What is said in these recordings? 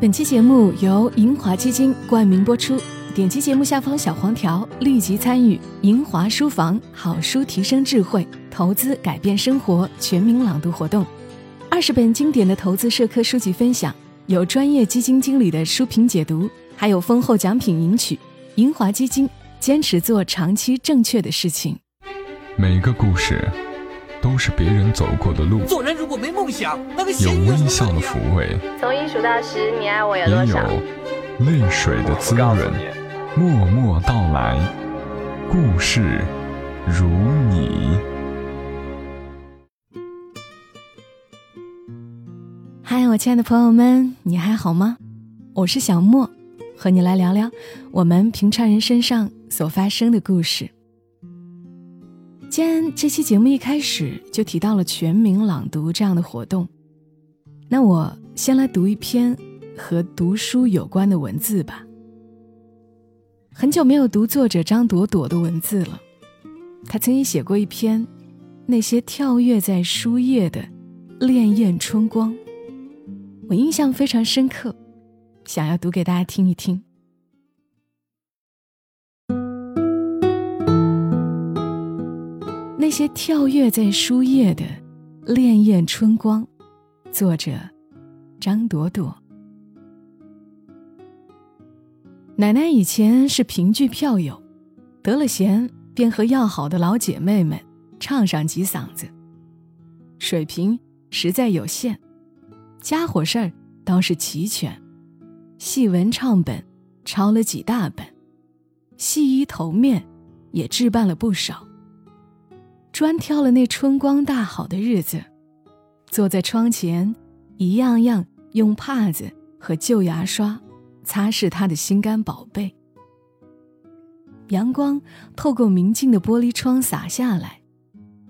本期节目由银华基金冠名播出，点击节目下方小黄条，立即参与银华书房好书提升智慧，投资改变生活全民朗读活动。二十本经典的投资社科书籍分享，有专业基金经理的书评解读，还有丰厚奖品赢取。银华基金坚持做长期正确的事情。每一个故事都是别人走过的路，做人如果没梦想，那个有微笑的抚慰，从一数到十，你爱我有也有多少？泪水的滋润。默默到来，故事如你。嗨，我亲爱的朋友们，你还好吗？我是小莫，和你来聊聊我们平常人身上所发生的故事。既然这期节目一开始就提到了全民朗读这样的活动，那我先来读一篇和读书有关的文字吧。很久没有读作者张朵朵的文字了，她曾经写过一篇《那些跳跃在书页的潋滟春光》，我印象非常深刻，想要读给大家听一听。那些跳跃在书页的潋滟春光，作者张朵朵。奶奶以前是评剧票友，得了闲便和要好的老姐妹们唱上几嗓子。水平实在有限，家伙事儿倒是齐全，戏文唱本抄了几大本，戏衣头面也置办了不少。专挑了那春光大好的日子，坐在窗前，一样样用帕子和旧牙刷擦拭他的心肝宝贝。阳光透过明净的玻璃窗洒下来，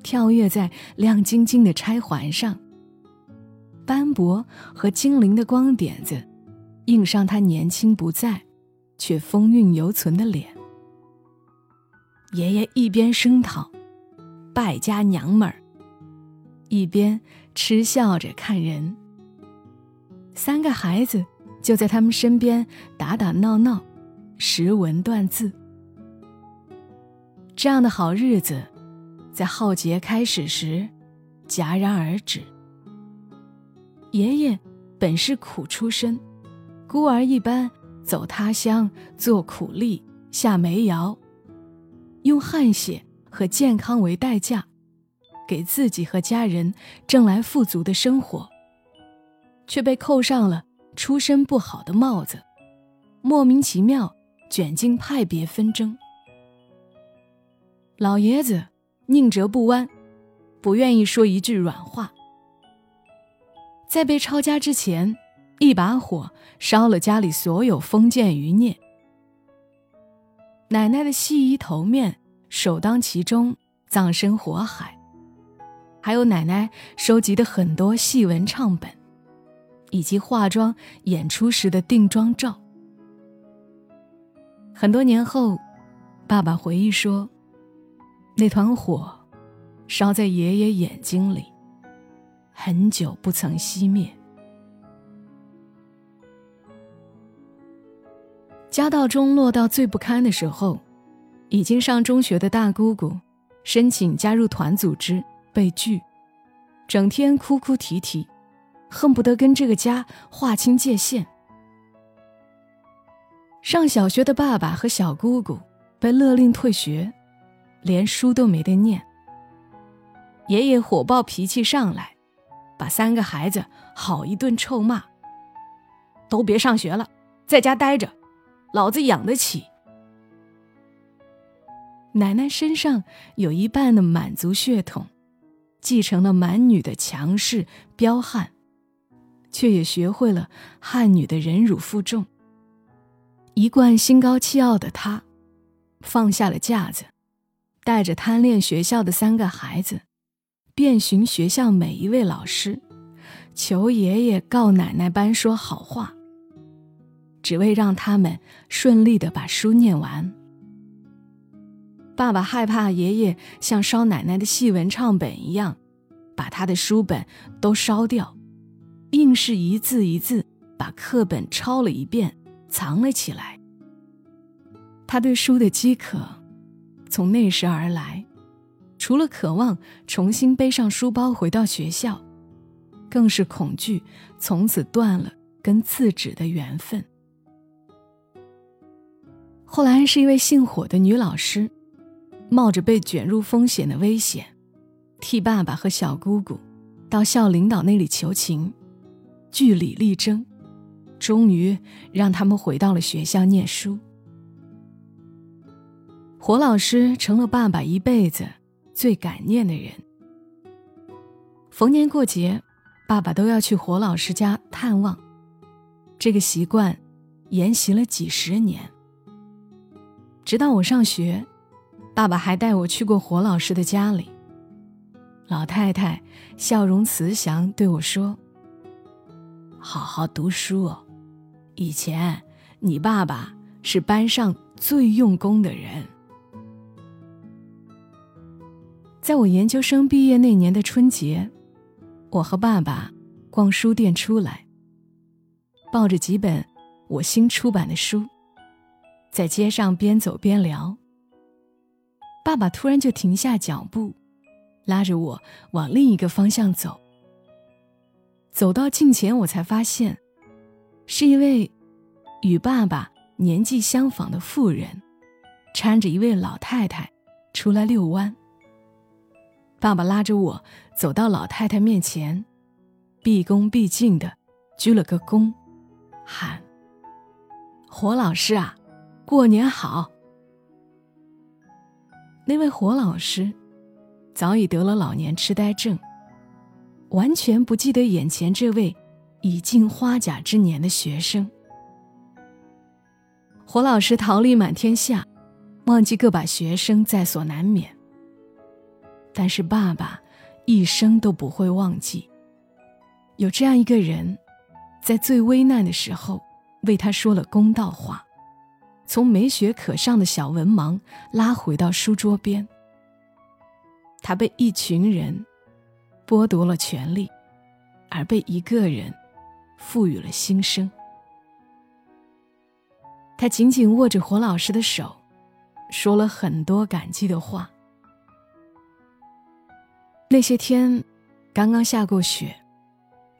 跳跃在亮晶晶的钗环上。斑驳和精灵的光点子，映上他年轻不在，却风韵犹存的脸。爷爷一边声讨。败家娘们儿，一边嗤笑着看人。三个孩子就在他们身边打打闹闹，识文断字。这样的好日子，在浩劫开始时戛然而止。爷爷本是苦出身，孤儿一般走他乡做苦力，下煤窑，用汗血。和健康为代价，给自己和家人挣来富足的生活，却被扣上了出身不好的帽子，莫名其妙卷进派别纷争。老爷子宁折不弯，不愿意说一句软话。在被抄家之前，一把火烧了家里所有封建余孽。奶奶的细衣头面。首当其冲，葬身火海。还有奶奶收集的很多戏文唱本，以及化妆演出时的定妆照。很多年后，爸爸回忆说，那团火烧在爷爷眼睛里，很久不曾熄灭。家道中落到最不堪的时候。已经上中学的大姑姑，申请加入团组织被拒，整天哭哭啼啼，恨不得跟这个家划清界限。上小学的爸爸和小姑姑被勒令退学，连书都没得念。爷爷火爆脾气上来，把三个孩子好一顿臭骂：“都别上学了，在家待着，老子养得起。”奶奶身上有一半的满族血统，继承了满女的强势彪悍，却也学会了汉女的忍辱负重。一贯心高气傲的她，放下了架子，带着贪恋学校的三个孩子，遍寻学校每一位老师，求爷爷告奶奶班说好话，只为让他们顺利的把书念完。爸爸害怕爷爷像烧奶奶的戏文唱本一样，把他的书本都烧掉，硬是一字一字把课本抄了一遍，藏了起来。他对书的饥渴，从那时而来，除了渴望重新背上书包回到学校，更是恐惧从此断了跟自己的缘分。后来是一位姓火的女老师，冒着被卷入风险的危险，替爸爸和小姑姑到校领导那里求情，据理力争，终于让他们回到了学校念书。火老师成了爸爸一辈子最感念的人。逢年过节，爸爸都要去火老师家探望。这个习惯沿袭了几十年。直到我上学，爸爸还带我去过火老师的家里。老太太笑容慈祥，对我说：“好好读书哦，以前你爸爸是班上最用功的人。”在我研究生毕业那年的春节，我和爸爸逛书店出来，抱着几本我新出版的书，在街上边走边聊。爸爸突然就停下脚步，拉着我往另一个方向走。走到近前，我才发现，是一位与爸爸年纪相仿的妇人，搀着一位老太太出来遛弯。爸爸拉着我走到老太太面前，毕恭毕敬的鞠了个躬，喊：“火老师啊，过年好。”那位火老师早已得了老年痴呆症，完全不记得眼前这位已近花甲之年的学生。火老师桃李满天下，忘记个把学生在所难免。但是爸爸一生都不会忘记，有这样一个人，在最危难的时候为他说了公道话，从没学可上的小文盲拉回到书桌边。他被一群人剥夺了权利，而被一个人赋予了新生。他紧紧握着火老师的手，说了很多感激的话。那些天，刚刚下过雪，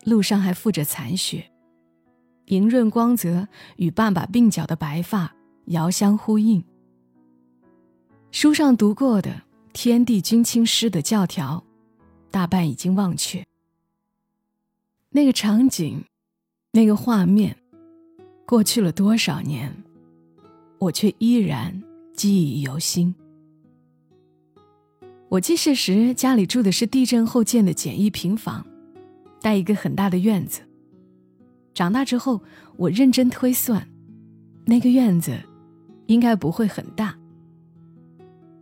路上还覆着残雪，莹润光泽与爸爸鬓角的白发遥相呼应。书上读过的“天地君亲师”的教条，大半已经忘却。那个场景，那个画面，过去了多少年，我却依然记忆犹新。我记事时，家里住的是地震后建的简易平房，带一个很大的院子。长大之后，我认真推算，那个院子应该不会很大。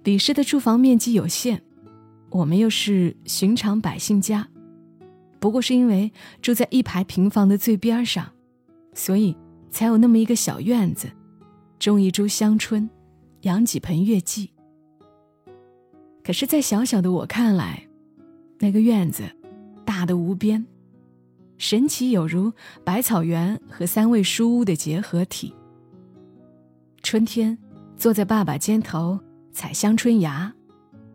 李氏的住房面积有限，我们又是寻常百姓家，不过是因为住在一排平房的最边上，所以才有那么一个小院子，种一株香椿，养几盆月季。可是，在小小的我看来，那个院子大的无边，神奇有如百草园和三味书屋的结合体。春天坐在爸爸肩头采香椿芽，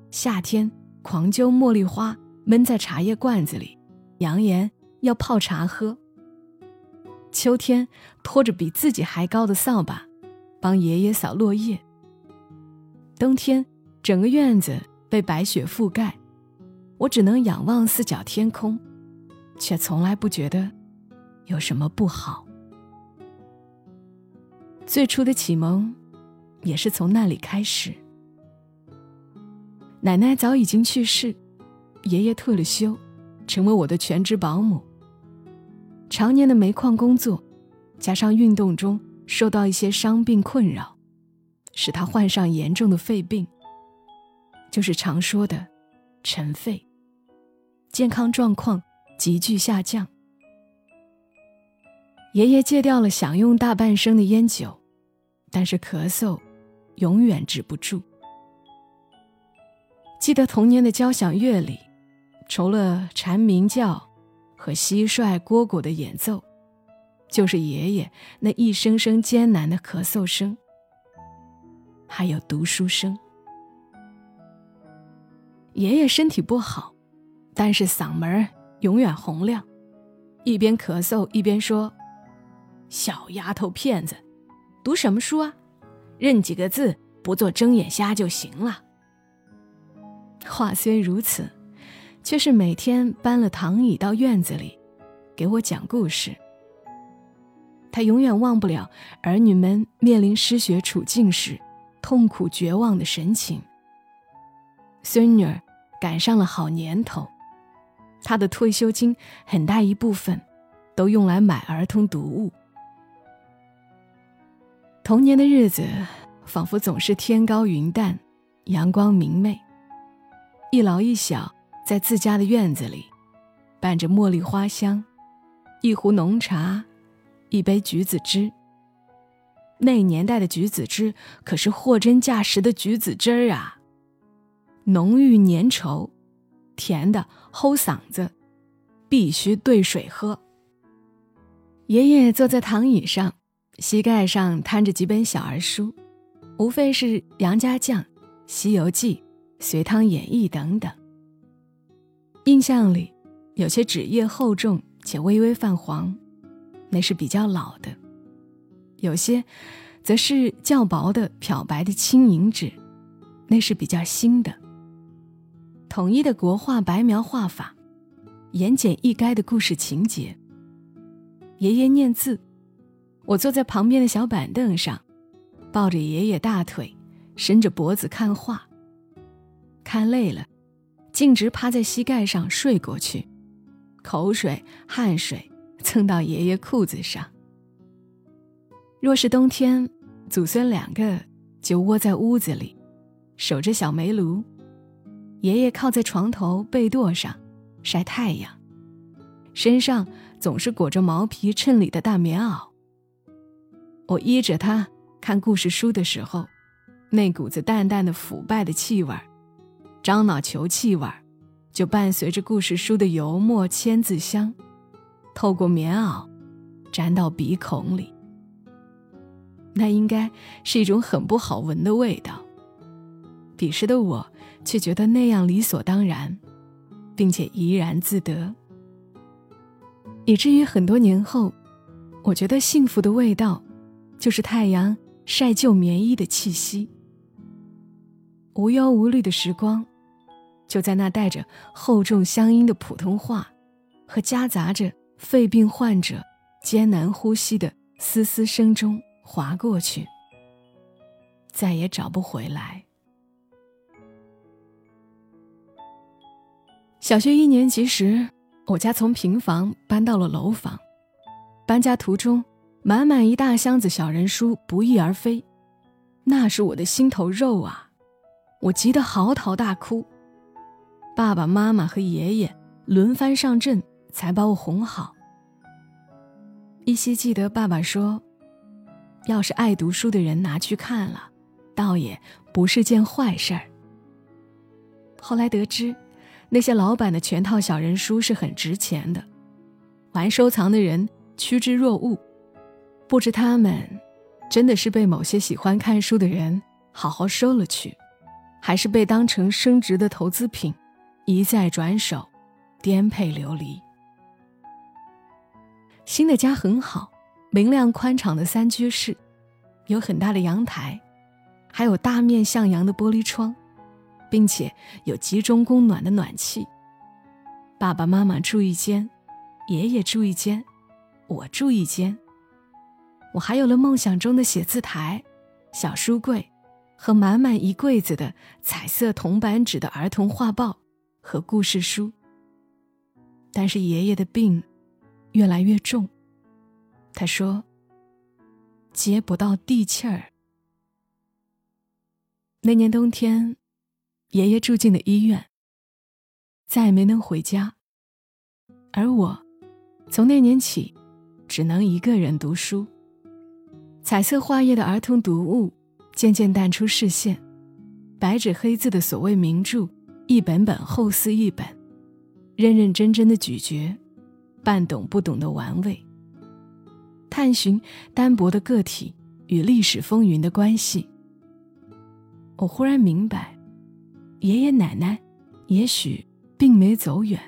夏天狂揪茉莉花闷在茶叶罐子里，扬言要泡茶喝。秋天拖着比自己还高的扫把，帮爷爷扫落叶。冬天整个院子。被白雪覆盖，我只能仰望四角天空，却从来不觉得有什么不好。最初的启蒙也是从那里开始。奶奶早已经去世，爷爷退了休，成为我的全职保姆。常年的煤矿工作，加上运动中受到一些伤病困扰，使他患上严重的肺病。就是常说的尘肺，健康状况急剧下降。爷爷戒掉了享用大半生的烟酒，但是咳嗽永远止不住。记得童年的交响乐里，除了蝉鸣叫和蟋蟀蝈蝈的演奏，就是爷爷那一声声艰难的咳嗽声，还有读书声。爷爷身体不好，但是嗓门永远洪亮，一边咳嗽一边说：“小丫头片子，读什么书啊？认几个字，不做睁眼瞎就行了。”话虽如此，却是每天搬了躺椅到院子里，给我讲故事。他永远忘不了儿女们面临失学处境时痛苦绝望的神情。孙女儿赶上了好年头，她的退休金很大一部分都用来买儿童读物。童年的日子仿佛总是天高云淡，阳光明媚。一老一小在自家的院子里，伴着茉莉花香，一壶浓茶，一杯橘子汁。那年代的橘子汁可是货真价实的橘子汁儿啊，浓郁粘稠，甜的齁嗓子，必须兑水喝。爷爷坐在躺椅上，膝盖上摊着几本小儿书，无非是《杨家将》《西游记》。《隋唐演义》等等，印象里有些纸页厚重且微微泛黄，那是比较老的；有些则是较薄的漂白的轻盈纸，那是比较新的。统一的国画白描画法，言简意赅的故事情节。爷爷念字，我坐在旁边的小板凳上，抱着爷爷大腿，伸着脖子看画。看累了，径直趴在膝盖上睡过去，口水、汗水蹭到爷爷裤子上。若是冬天，祖孙两个就窝在屋子里，守着小煤炉，爷爷靠在床头被垛上晒太阳，身上总是裹着毛皮衬里的大棉袄。我依着他看故事书的时候，那股子淡淡的腐败的气味儿。樟脑球气味儿，就伴随着故事书的油墨签字香，透过棉袄，粘到鼻孔里。那应该是一种很不好闻的味道。彼时的我却觉得那样理所当然，并且怡然自得，以至于很多年后，我觉得幸福的味道，就是太阳晒旧棉衣的气息。无忧无虑的时光。就在那带着厚重乡音的普通话，和夹杂着肺病患者艰难呼吸的嘶嘶声中划过去，再也找不回来。小学一年级时，我家从平房搬到了楼房，搬家途中，满满一大箱子小人书不翼而飞，那是我的心头肉啊！我急得嚎啕大哭。爸爸妈妈和爷爷轮番上阵，才把我哄好。依稀记得爸爸说：“要是爱读书的人拿去看了，倒也不是件坏事儿。”后来得知，那些老板的全套小人书是很值钱的，玩收藏的人趋之若鹜。不知他们真的是被某些喜欢看书的人好好收了去，还是被当成升值的投资品。一再转手，颠沛流离。新的家很好，明亮宽敞的三居室，有很大的阳台，还有大面向阳的玻璃窗，并且有集中供暖的暖气。爸爸妈妈住一间，爷爷住一间，我住一间。我还有了梦想中的写字台、小书柜，和满满一柜子的彩色铜版纸的儿童画报。和故事书。但是爷爷的病越来越重，他说接不到地气儿。那年冬天，爷爷住进了医院，再也没能回家。而我，从那年起，只能一个人读书。彩色画页的儿童读物渐渐淡出视线，白纸黑字的所谓名著。一本本厚似一本，认认真真的咀嚼，半懂不懂的玩味。探寻单薄的个体与历史风云的关系。我忽然明白，爷爷奶奶也许并没走远，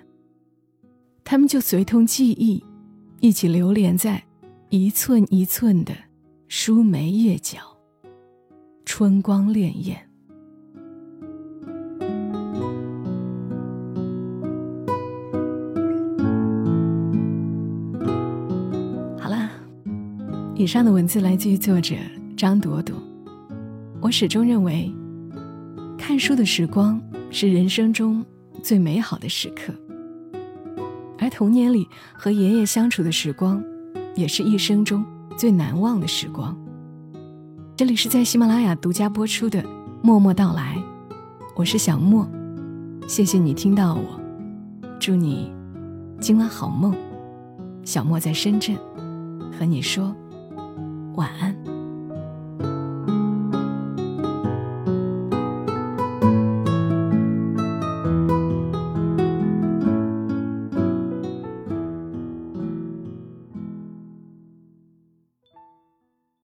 他们就随同记忆，一起流连在一寸一寸的书眉叶角，春光潋滟。好啦以上的文字来自于作者张朵朵。我始终认为，看书的时光是人生中最美好的时刻，而童年里和爷爷相处的时光，也是一生中最难忘的时光。这里是在喜马拉雅独家播出的《默默到来》，我是小莫，谢谢你听到我，祝你今晚好梦。小莫在深圳，和你说。晚安。